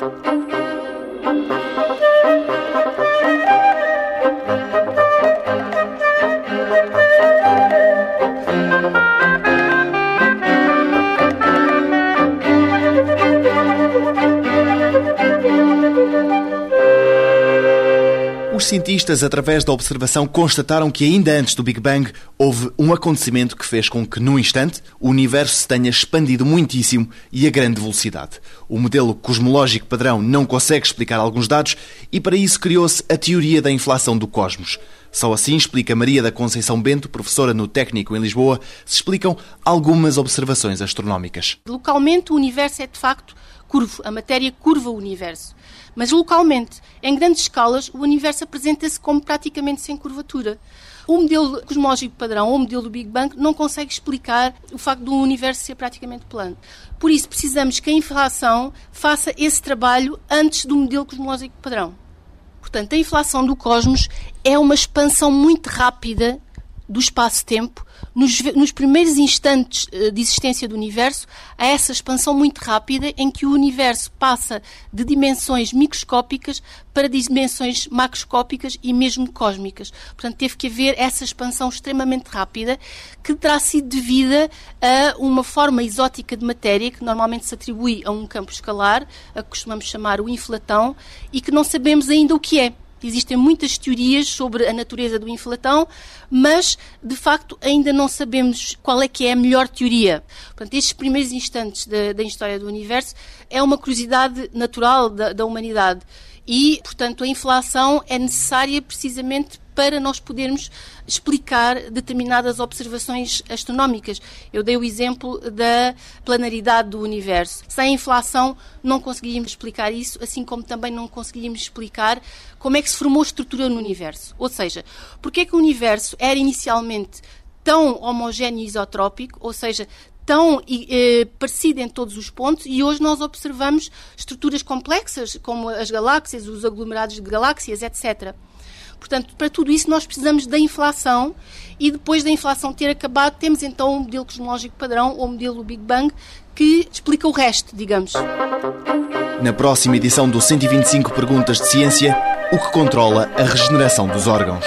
Os cientistas, através da observação, constataram que ainda antes do Big Bang houve um acontecimento que fez com que, num instante, o universo se tenha expandido muitíssimo e a grande velocidade. O modelo cosmológico padrão não consegue explicar alguns dados e, para isso, criou-se a teoria da inflação do cosmos. Só assim, explica Maria da Conceição Bento, professora no Técnico em Lisboa, se explicam algumas observações astronómicas. Localmente, o universo é de facto curvo, a matéria curva o universo. Mas localmente, em grandes escalas, o universo apresenta-se como praticamente sem curvatura. O modelo cosmológico padrão, ou o modelo do Big Bang, não consegue explicar o facto do universo ser praticamente plano. Por isso, precisamos que a inflação faça esse trabalho antes do modelo cosmológico padrão. Portanto, a inflação do cosmos é uma expansão muito rápida do espaço-tempo, nos, nos, primeiros instantes eh, de existência do universo, há essa expansão muito rápida em que o universo passa de dimensões microscópicas para dimensões macroscópicas e mesmo cósmicas. Portanto, teve que haver essa expansão extremamente rápida que terá sido devida a uma forma exótica de matéria que normalmente se atribui a um campo escalar, a que costumamos chamar o inflatão, e que não sabemos ainda o que é. Existem muitas teorias sobre a natureza do inflatão, mas de facto ainda não sabemos qual é que é a melhor teoria. Portanto, estes primeiros instantes da, da história do universo é uma curiosidade natural da, da humanidade e, portanto, a inflação é necessária precisamente para nós podermos explicar determinadas observações astronómicas. Eu dei o exemplo da planaridade do universo. Sem inflação não conseguiríamos explicar isso, assim como também não conseguiríamos explicar como é que se formou a estrutura no universo. Ou seja, porque é que o universo era inicialmente tão homogéneo e isotrópico, ou seja, tão eh, parecido em todos os pontos e hoje nós observamos estruturas complexas como as galáxias, os aglomerados de galáxias, etc. Portanto, para tudo isso nós precisamos da inflação e depois da inflação ter acabado, temos então um modelo cosmológico padrão ou modelo Big Bang que explica o resto, digamos. Na próxima edição do 125 Perguntas de Ciência, o que controla a regeneração dos órgãos.